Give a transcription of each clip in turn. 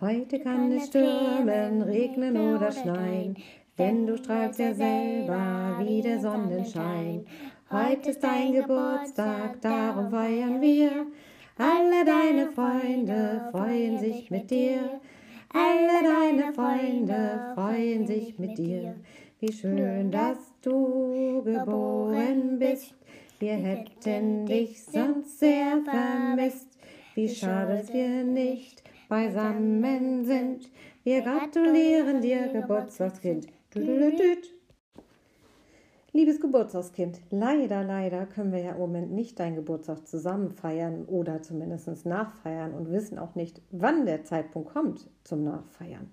Heute kann es stürmen, regnen oder schneien, denn du strahlst ja selber wie der Sonnenschein. Heute ist dein Geburtstag, darum feiern wir. Alle deine Freunde freuen sich mit dir. Alle deine Freunde freuen sich mit dir. Wie schön, dass du geboren bist. Wir hätten dich sonst sehr vermisst. Wie schade, dass wir nicht beisammen sind. Wir gratulieren dir, Geburtstagskind. Liebes Geburtstagskind, leider, leider können wir ja im Moment nicht deinen Geburtstag zusammen feiern oder zumindest nachfeiern und wissen auch nicht, wann der Zeitpunkt kommt zum Nachfeiern.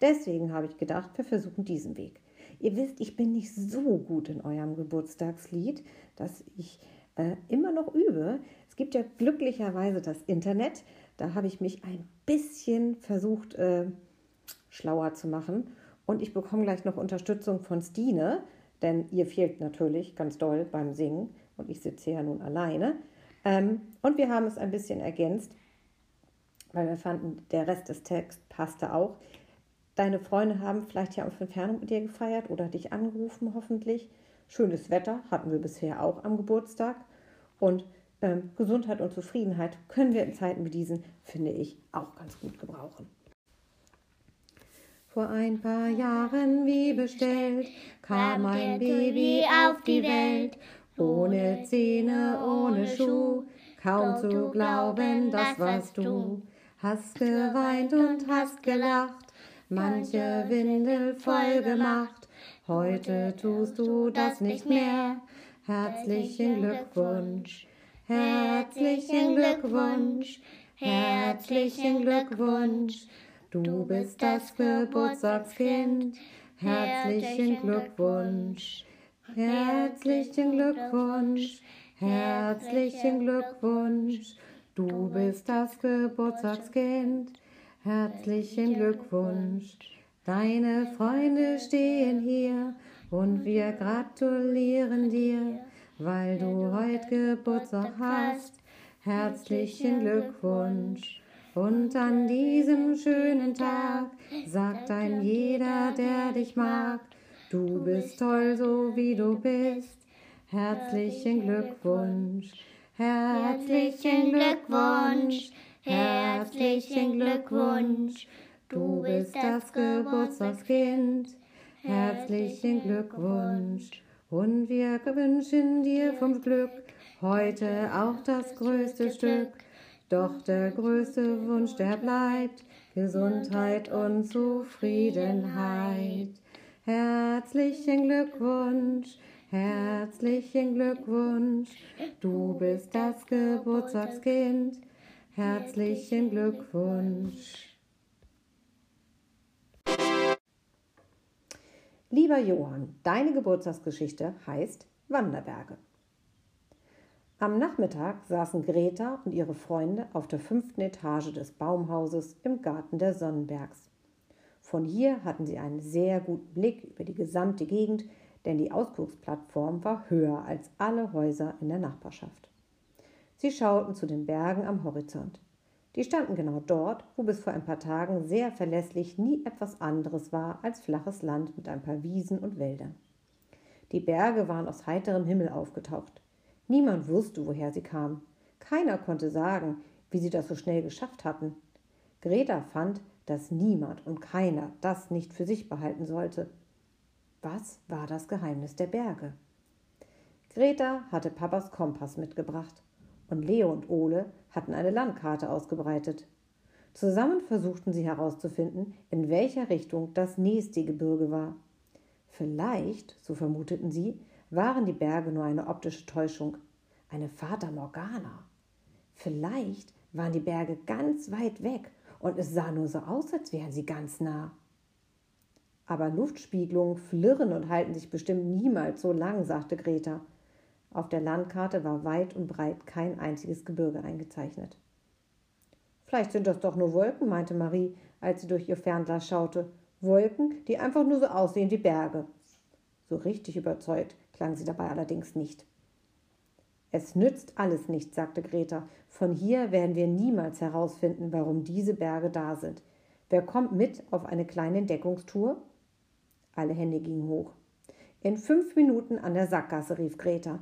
Deswegen habe ich gedacht, wir versuchen diesen Weg. Ihr wisst, ich bin nicht so gut in eurem Geburtstagslied, dass ich äh, immer noch übe. Es gibt ja glücklicherweise das Internet. Da habe ich mich ein bisschen versucht, äh, schlauer zu machen. Und ich bekomme gleich noch Unterstützung von Stine denn ihr fehlt natürlich ganz doll beim Singen und ich sitze ja nun alleine. Ähm, und wir haben es ein bisschen ergänzt, weil wir fanden, der Rest des Texts passte auch. Deine Freunde haben vielleicht ja auf Entfernung mit dir gefeiert oder dich angerufen, hoffentlich. Schönes Wetter hatten wir bisher auch am Geburtstag. Und ähm, Gesundheit und Zufriedenheit können wir in Zeiten wie diesen, finde ich, auch ganz gut gebrauchen. Vor ein paar Jahren wie bestellt kam ein Baby auf die Welt, ohne Zähne, ohne Schuh, kaum zu glauben, das warst du. Hast geweint und hast gelacht, manche Windel voll gemacht, heute tust du das nicht mehr. Herzlichen Glückwunsch, herzlichen Glückwunsch, herzlichen Glückwunsch. Du bist das Geburtstagskind. Herzlichen Glückwunsch. Herzlichen Glückwunsch. Herzlichen Glückwunsch. Du bist das Geburtstagskind. Herzlichen Glückwunsch. Deine Freunde stehen hier und wir gratulieren dir, weil du heute Geburtstag hast. Herzlichen Glückwunsch. Und an diesem schönen Tag sagt ein jeder, der dich mag, du bist toll, so wie du bist. Herzlichen Glückwunsch, herzlichen Glückwunsch, herzlichen Glückwunsch. Du bist das Geburtstagskind. Herzlichen Glückwunsch. Und wir wünschen dir vom Glück heute auch das größte Stück doch der größte Wunsch, der bleibt Gesundheit und Zufriedenheit. Herzlichen Glückwunsch, herzlichen Glückwunsch, du bist das Geburtstagskind. Herzlichen Glückwunsch. Lieber Johann, deine Geburtstagsgeschichte heißt Wanderberge. Am Nachmittag saßen Greta und ihre Freunde auf der fünften Etage des Baumhauses im Garten der Sonnenbergs. Von hier hatten sie einen sehr guten Blick über die gesamte Gegend, denn die Ausgucksplattform war höher als alle Häuser in der Nachbarschaft. Sie schauten zu den Bergen am Horizont. Die standen genau dort, wo bis vor ein paar Tagen sehr verlässlich nie etwas anderes war als flaches Land mit ein paar Wiesen und Wäldern. Die Berge waren aus heiterem Himmel aufgetaucht. Niemand wusste, woher sie kamen. Keiner konnte sagen, wie sie das so schnell geschafft hatten. Greta fand, dass niemand und keiner das nicht für sich behalten sollte. Was war das Geheimnis der Berge? Greta hatte Papas Kompass mitgebracht und Leo und Ole hatten eine Landkarte ausgebreitet. Zusammen versuchten sie herauszufinden, in welcher Richtung das nächste Gebirge war. Vielleicht, so vermuteten sie, waren die Berge nur eine optische Täuschung, eine Fata Morgana. Vielleicht waren die Berge ganz weit weg und es sah nur so aus, als wären sie ganz nah. Aber Luftspiegelungen flirren und halten sich bestimmt niemals so lang, sagte Greta. Auf der Landkarte war weit und breit kein einziges Gebirge eingezeichnet. Vielleicht sind das doch nur Wolken, meinte Marie, als sie durch ihr Fernglas schaute. Wolken, die einfach nur so aussehen wie Berge. So richtig überzeugt klang sie dabei allerdings nicht. Es nützt alles nichts, sagte Greta. Von hier werden wir niemals herausfinden, warum diese Berge da sind. Wer kommt mit auf eine kleine Entdeckungstour? Alle Hände gingen hoch. In fünf Minuten an der Sackgasse, rief Greta.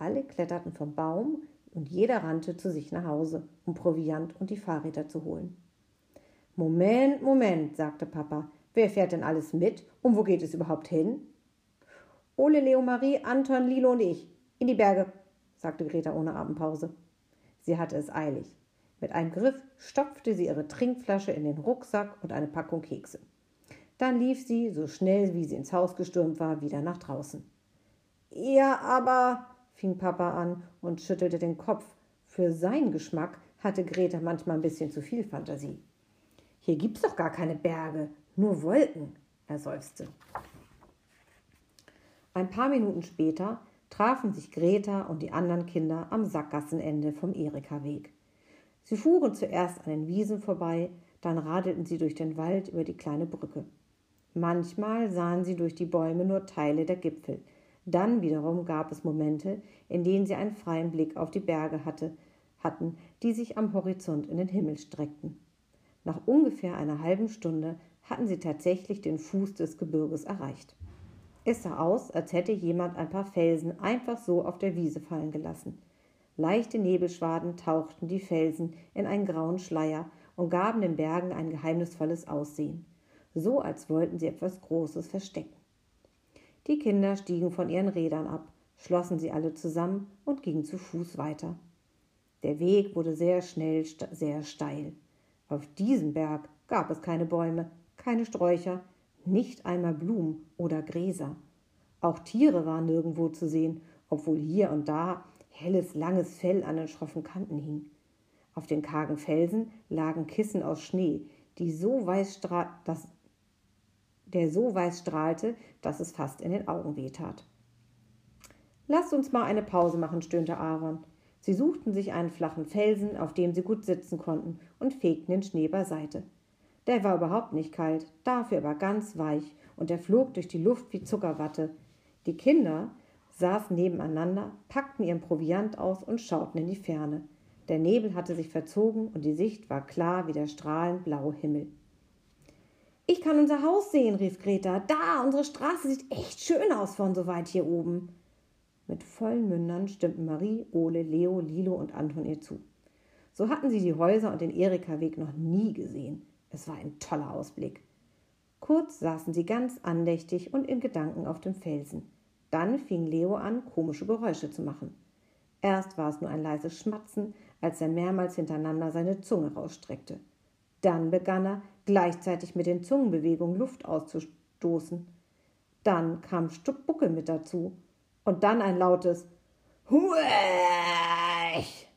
Alle kletterten vom Baum und jeder rannte zu sich nach Hause, um Proviant und die Fahrräder zu holen. Moment, Moment, sagte Papa. Wer fährt denn alles mit und wo geht es überhaupt hin? Ole, Leo, Marie, Anton, Lilo und ich. In die Berge, sagte Greta ohne Abendpause. Sie hatte es eilig. Mit einem Griff stopfte sie ihre Trinkflasche in den Rucksack und eine Packung Kekse. Dann lief sie, so schnell wie sie ins Haus gestürmt war, wieder nach draußen. Ja, aber, fing Papa an und schüttelte den Kopf. Für seinen Geschmack hatte Greta manchmal ein bisschen zu viel Fantasie. Hier gibt's doch gar keine Berge, nur Wolken, er seufzte. Ein paar Minuten später trafen sich Greta und die anderen Kinder am Sackgassenende vom Erika-Weg. Sie fuhren zuerst an den Wiesen vorbei, dann radelten sie durch den Wald über die kleine Brücke. Manchmal sahen sie durch die Bäume nur Teile der Gipfel. Dann wiederum gab es Momente, in denen sie einen freien Blick auf die Berge hatte, hatten, die sich am Horizont in den Himmel streckten. Nach ungefähr einer halben Stunde hatten sie tatsächlich den Fuß des Gebirges erreicht. Es sah aus, als hätte jemand ein paar Felsen einfach so auf der Wiese fallen gelassen. Leichte Nebelschwaden tauchten die Felsen in einen grauen Schleier und gaben den Bergen ein geheimnisvolles Aussehen, so als wollten sie etwas Großes verstecken. Die Kinder stiegen von ihren Rädern ab, schlossen sie alle zusammen und gingen zu Fuß weiter. Der Weg wurde sehr schnell sehr steil. Auf diesem Berg gab es keine Bäume, keine Sträucher, nicht einmal Blumen oder Gräser. Auch Tiere waren nirgendwo zu sehen, obwohl hier und da helles, langes Fell an den schroffen Kanten hing. Auf den kargen Felsen lagen Kissen aus Schnee, die so weiß dass, der so weiß strahlte, dass es fast in den Augen wehtat. Lasst uns mal eine Pause machen, stöhnte Aaron. Sie suchten sich einen flachen Felsen, auf dem sie gut sitzen konnten, und fegten den Schnee beiseite. Der war überhaupt nicht kalt, dafür aber ganz weich, und er flog durch die Luft wie Zuckerwatte. Die Kinder saßen nebeneinander, packten ihren Proviant aus und schauten in die Ferne. Der Nebel hatte sich verzogen und die Sicht war klar wie der strahlend blaue Himmel. Ich kann unser Haus sehen, rief Greta. Da, unsere Straße sieht echt schön aus von so weit hier oben. Mit vollen Mündern stimmten Marie, Ole, Leo, Lilo und Anton ihr zu. So hatten sie die Häuser und den Erika-Weg noch nie gesehen. Es war ein toller Ausblick. Kurz saßen sie ganz andächtig und in Gedanken auf dem Felsen. Dann fing Leo an, komische Geräusche zu machen. Erst war es nur ein leises Schmatzen, als er mehrmals hintereinander seine Zunge rausstreckte. Dann begann er, gleichzeitig mit den Zungenbewegungen Luft auszustoßen. Dann kam Spucke mit dazu. Und dann ein lautes Huech!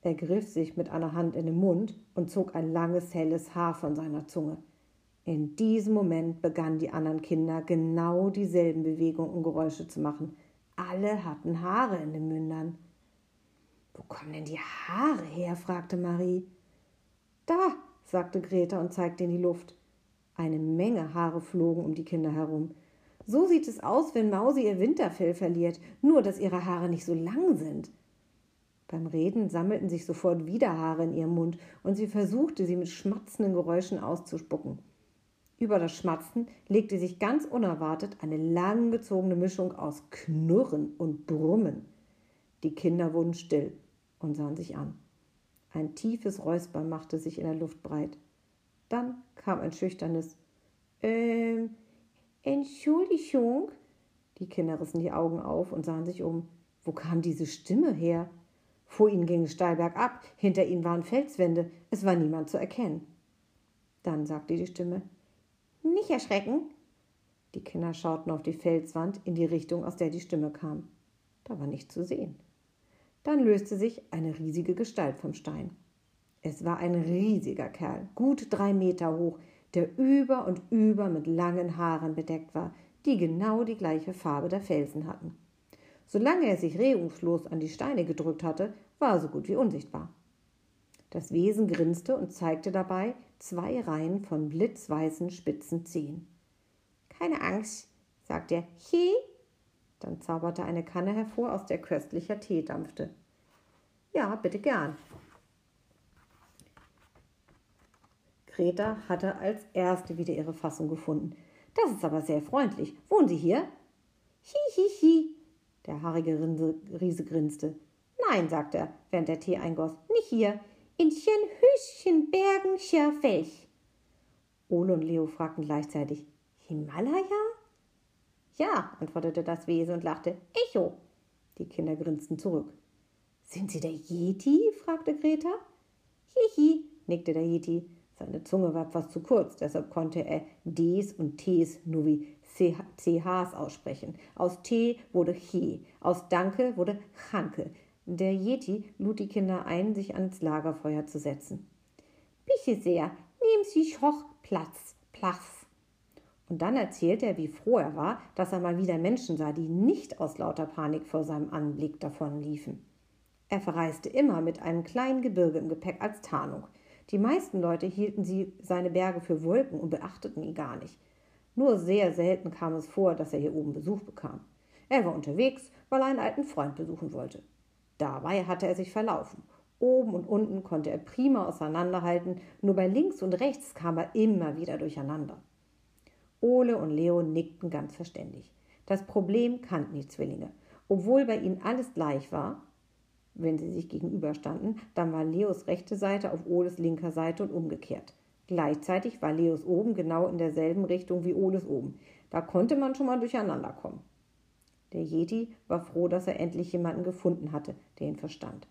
Er griff sich mit einer Hand in den Mund und zog ein langes, helles Haar von seiner Zunge. In diesem Moment begannen die anderen Kinder genau dieselben Bewegungen und Geräusche zu machen. Alle hatten Haare in den Mündern. Wo kommen denn die Haare her? fragte Marie. Da, sagte Greta und zeigte in die Luft. Eine Menge Haare flogen um die Kinder herum. So sieht es aus, wenn Mausi ihr Winterfell verliert, nur dass ihre Haare nicht so lang sind. Beim Reden sammelten sich sofort wieder Haare in ihrem Mund und sie versuchte, sie mit schmatzenden Geräuschen auszuspucken. Über das Schmatzen legte sich ganz unerwartet eine langgezogene Mischung aus Knurren und Brummen. Die Kinder wurden still und sahen sich an. Ein tiefes Räuspern machte sich in der Luft breit. Dann kam ein schüchternes Ähm, Entschuldigung. Die Kinder rissen die Augen auf und sahen sich um. Wo kam diese Stimme her? Vor ihnen ging es steil bergab, hinter ihnen waren Felswände, es war niemand zu erkennen. Dann sagte die Stimme Nicht erschrecken. Die Kinder schauten auf die Felswand in die Richtung, aus der die Stimme kam. Da war nichts zu sehen. Dann löste sich eine riesige Gestalt vom Stein. Es war ein riesiger Kerl, gut drei Meter hoch, der über und über mit langen Haaren bedeckt war, die genau die gleiche Farbe der Felsen hatten. Solange er sich regungslos an die Steine gedrückt hatte, war er so gut wie unsichtbar. Das Wesen grinste und zeigte dabei zwei Reihen von blitzweißen spitzen Zehen. Keine Angst, sagte er. He? Dann zauberte eine Kanne hervor, aus der köstlicher Tee dampfte. Ja, bitte gern. Greta hatte als erste wieder ihre Fassung gefunden. Das ist aber sehr freundlich. Wohnen Sie hier? Hi, hi, hi. Der haarige Riese grinste. Nein, sagte er, während der Tee eingoss. Nicht hier. In Hüschen, Bergen, Welch. Ole und Leo fragten gleichzeitig. Himalaya? Ja, antwortete das Wesen und lachte. Echo. Die Kinder grinsten zurück. Sind Sie der Yeti? fragte Greta. Hihi, nickte der Yeti. Seine Zunge war etwas zu kurz, deshalb konnte er Ds und Ts nur wie CHs aussprechen. Aus T wurde He, aus Danke wurde Chanke. Der Yeti lud die Kinder ein, sich ans Lagerfeuer zu setzen. Bitte sehr, nehmen Sie hoch Platz, Platz. Und dann erzählte er, wie froh er war, dass er mal wieder Menschen sah, die nicht aus lauter Panik vor seinem Anblick davonliefen. Er verreiste immer mit einem kleinen Gebirge im Gepäck als Tarnung. Die meisten Leute hielten sie seine Berge für Wolken und beachteten ihn gar nicht. Nur sehr selten kam es vor, dass er hier oben Besuch bekam. Er war unterwegs, weil er einen alten Freund besuchen wollte. Dabei hatte er sich verlaufen. Oben und unten konnte er prima auseinanderhalten, nur bei links und rechts kam er immer wieder durcheinander. Ole und Leo nickten ganz verständig. Das Problem kannten die Zwillinge. Obwohl bei ihnen alles gleich war, wenn sie sich gegenüberstanden, dann war Leos rechte Seite auf Oles linker Seite und umgekehrt. Gleichzeitig war Leos oben genau in derselben Richtung wie Oles oben. Da konnte man schon mal durcheinander kommen. Der Yeti war froh, dass er endlich jemanden gefunden hatte, der ihn verstand.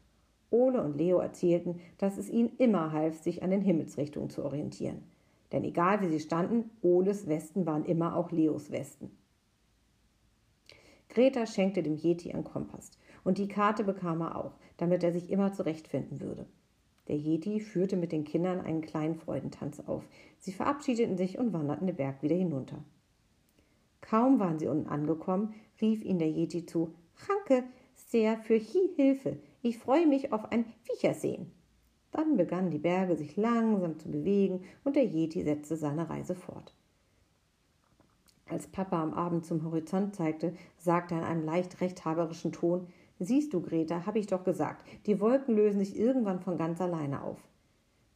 Ole und Leo erzählten, dass es ihnen immer half, sich an den Himmelsrichtungen zu orientieren. Denn egal wie sie standen, Oles Westen waren immer auch Leos Westen. Greta schenkte dem Yeti einen Kompass. Und die Karte bekam er auch, damit er sich immer zurechtfinden würde. Der Yeti führte mit den Kindern einen kleinen Freudentanz auf. Sie verabschiedeten sich und wanderten den Berg wieder hinunter. Kaum waren sie unten angekommen, rief ihnen der Yeti zu: Ranke, sehr für Hi Hilfe. Ich freue mich auf ein Wiedersehen. Dann begannen die Berge sich langsam zu bewegen und der Yeti setzte seine Reise fort. Als Papa am Abend zum Horizont zeigte, sagte er in einem leicht rechthaberischen Ton: Siehst du, Greta, habe ich doch gesagt, die Wolken lösen sich irgendwann von ganz alleine auf.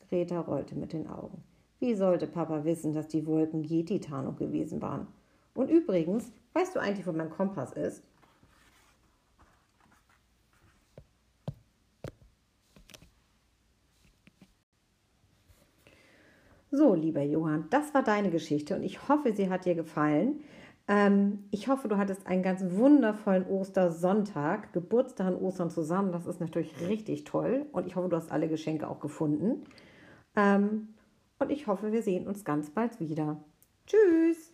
Greta rollte mit den Augen. Wie sollte Papa wissen, dass die Wolken Yeti-Tarnung gewesen waren? Und übrigens, weißt du eigentlich, wo mein Kompass ist? So, lieber Johann, das war deine Geschichte und ich hoffe, sie hat dir gefallen. Ähm, ich hoffe, du hattest einen ganz wundervollen Ostersonntag, Geburtstag und Ostern zusammen. Das ist natürlich richtig toll. Und ich hoffe, du hast alle Geschenke auch gefunden. Ähm, und ich hoffe, wir sehen uns ganz bald wieder. Tschüss!